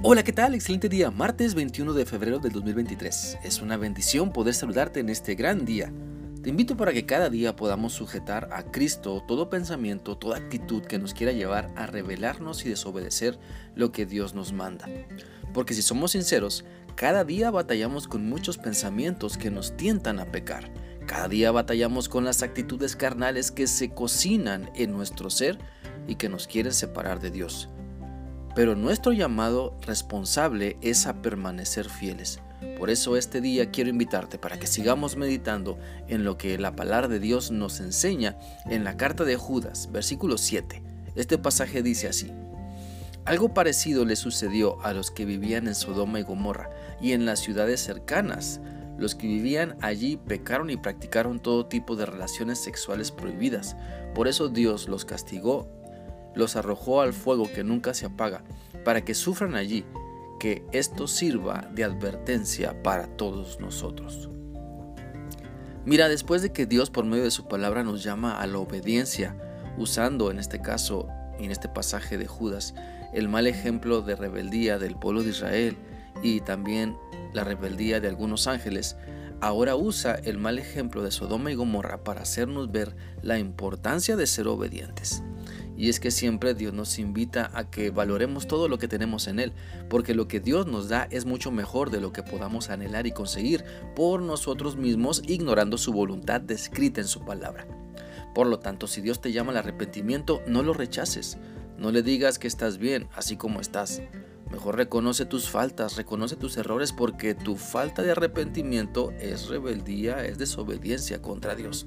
Hola, ¿qué tal? Excelente día, martes 21 de febrero del 2023. Es una bendición poder saludarte en este gran día. Te invito para que cada día podamos sujetar a Cristo todo pensamiento, toda actitud que nos quiera llevar a rebelarnos y desobedecer lo que Dios nos manda. Porque si somos sinceros, cada día batallamos con muchos pensamientos que nos tientan a pecar. Cada día batallamos con las actitudes carnales que se cocinan en nuestro ser y que nos quieren separar de Dios. Pero nuestro llamado responsable es a permanecer fieles. Por eso este día quiero invitarte para que sigamos meditando en lo que la palabra de Dios nos enseña en la carta de Judas, versículo 7. Este pasaje dice así. Algo parecido le sucedió a los que vivían en Sodoma y Gomorra y en las ciudades cercanas. Los que vivían allí pecaron y practicaron todo tipo de relaciones sexuales prohibidas. Por eso Dios los castigó los arrojó al fuego que nunca se apaga, para que sufran allí, que esto sirva de advertencia para todos nosotros. Mira, después de que Dios por medio de su palabra nos llama a la obediencia, usando en este caso, en este pasaje de Judas, el mal ejemplo de rebeldía del pueblo de Israel y también la rebeldía de algunos ángeles, ahora usa el mal ejemplo de Sodoma y Gomorra para hacernos ver la importancia de ser obedientes. Y es que siempre Dios nos invita a que valoremos todo lo que tenemos en Él, porque lo que Dios nos da es mucho mejor de lo que podamos anhelar y conseguir por nosotros mismos, ignorando su voluntad descrita en su palabra. Por lo tanto, si Dios te llama al arrepentimiento, no lo rechaces. No le digas que estás bien, así como estás. Mejor reconoce tus faltas, reconoce tus errores, porque tu falta de arrepentimiento es rebeldía, es desobediencia contra Dios.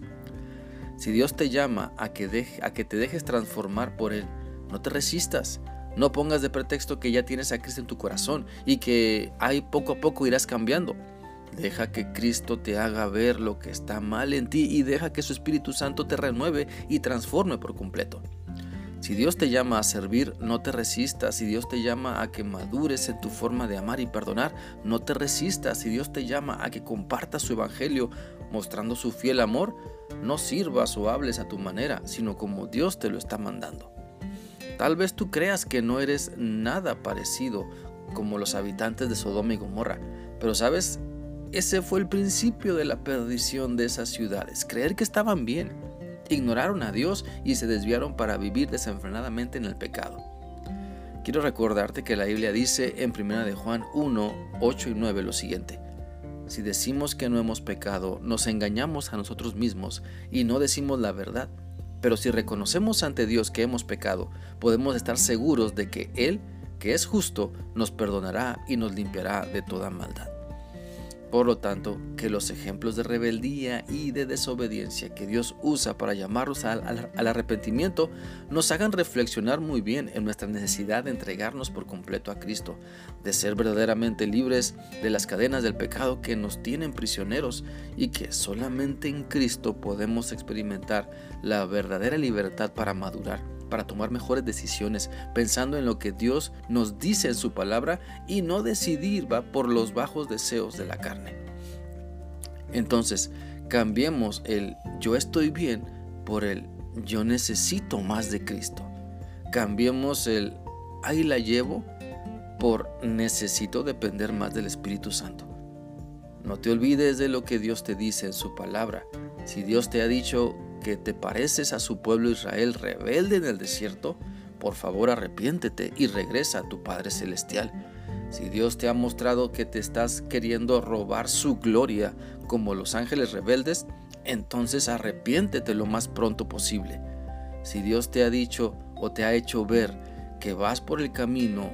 Si Dios te llama a que, a que te dejes transformar por Él, no te resistas. No pongas de pretexto que ya tienes a Cristo en tu corazón y que ahí poco a poco irás cambiando. Deja que Cristo te haga ver lo que está mal en ti y deja que su Espíritu Santo te renueve y transforme por completo. Si Dios te llama a servir, no te resistas. Si Dios te llama a que madures en tu forma de amar y perdonar, no te resistas. Si Dios te llama a que compartas su evangelio mostrando su fiel amor, no sirvas o hables a tu manera, sino como Dios te lo está mandando. Tal vez tú creas que no eres nada parecido como los habitantes de Sodoma y Gomorra, pero sabes, ese fue el principio de la perdición de esas ciudades, creer que estaban bien. Ignoraron a Dios y se desviaron para vivir desenfrenadamente en el pecado. Quiero recordarte que la Biblia dice en 1 de Juan 1, 8 y 9 lo siguiente. Si decimos que no hemos pecado, nos engañamos a nosotros mismos y no decimos la verdad. Pero si reconocemos ante Dios que hemos pecado, podemos estar seguros de que Él, que es justo, nos perdonará y nos limpiará de toda maldad. Por lo tanto, que los ejemplos de rebeldía y de desobediencia que Dios usa para llamarnos al, arrepentimiento nos hagan reflexionar muy bien en nuestra necesidad de entregarnos por completo a Cristo, de ser verdaderamente libres de las cadenas del pecado que nos tienen prisioneros y que solamente en Cristo podemos experimentar la verdadera libertad para madurar para tomar mejores decisiones, pensando en lo que Dios nos dice en su palabra y no decidir va por los bajos deseos de la carne. Entonces, cambiemos el yo estoy bien por el yo necesito más de Cristo. Cambiemos el ahí la llevo por necesito depender más del Espíritu Santo. No te olvides de lo que Dios te dice en su palabra. Si Dios te ha dicho que te pareces a su pueblo Israel rebelde en el desierto, por favor arrepiéntete y regresa a tu Padre Celestial. Si Dios te ha mostrado que te estás queriendo robar su gloria como los ángeles rebeldes, entonces arrepiéntete lo más pronto posible. Si Dios te ha dicho o te ha hecho ver que vas por el camino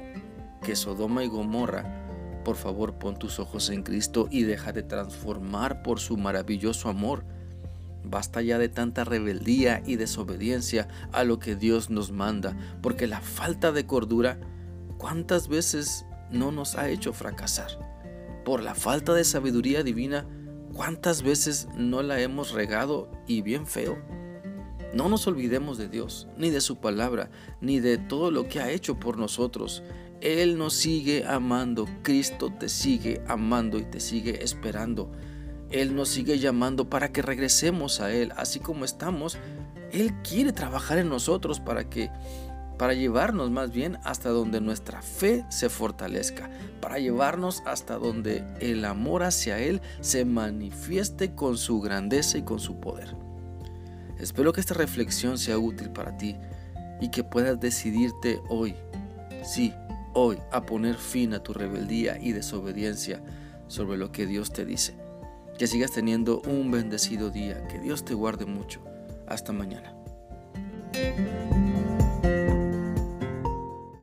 que Sodoma y Gomorra, por favor pon tus ojos en Cristo y deja de transformar por su maravilloso amor Basta ya de tanta rebeldía y desobediencia a lo que Dios nos manda, porque la falta de cordura, ¿cuántas veces no nos ha hecho fracasar? Por la falta de sabiduría divina, ¿cuántas veces no la hemos regado y bien feo? No nos olvidemos de Dios, ni de su palabra, ni de todo lo que ha hecho por nosotros. Él nos sigue amando, Cristo te sigue amando y te sigue esperando. Él nos sigue llamando para que regresemos a Él, así como estamos. Él quiere trabajar en nosotros para que para llevarnos más bien hasta donde nuestra fe se fortalezca, para llevarnos hasta donde el amor hacia Él se manifieste con su grandeza y con su poder. Espero que esta reflexión sea útil para ti y que puedas decidirte hoy, sí, hoy, a poner fin a tu rebeldía y desobediencia sobre lo que Dios te dice. Que sigas teniendo un bendecido día, que Dios te guarde mucho. Hasta mañana.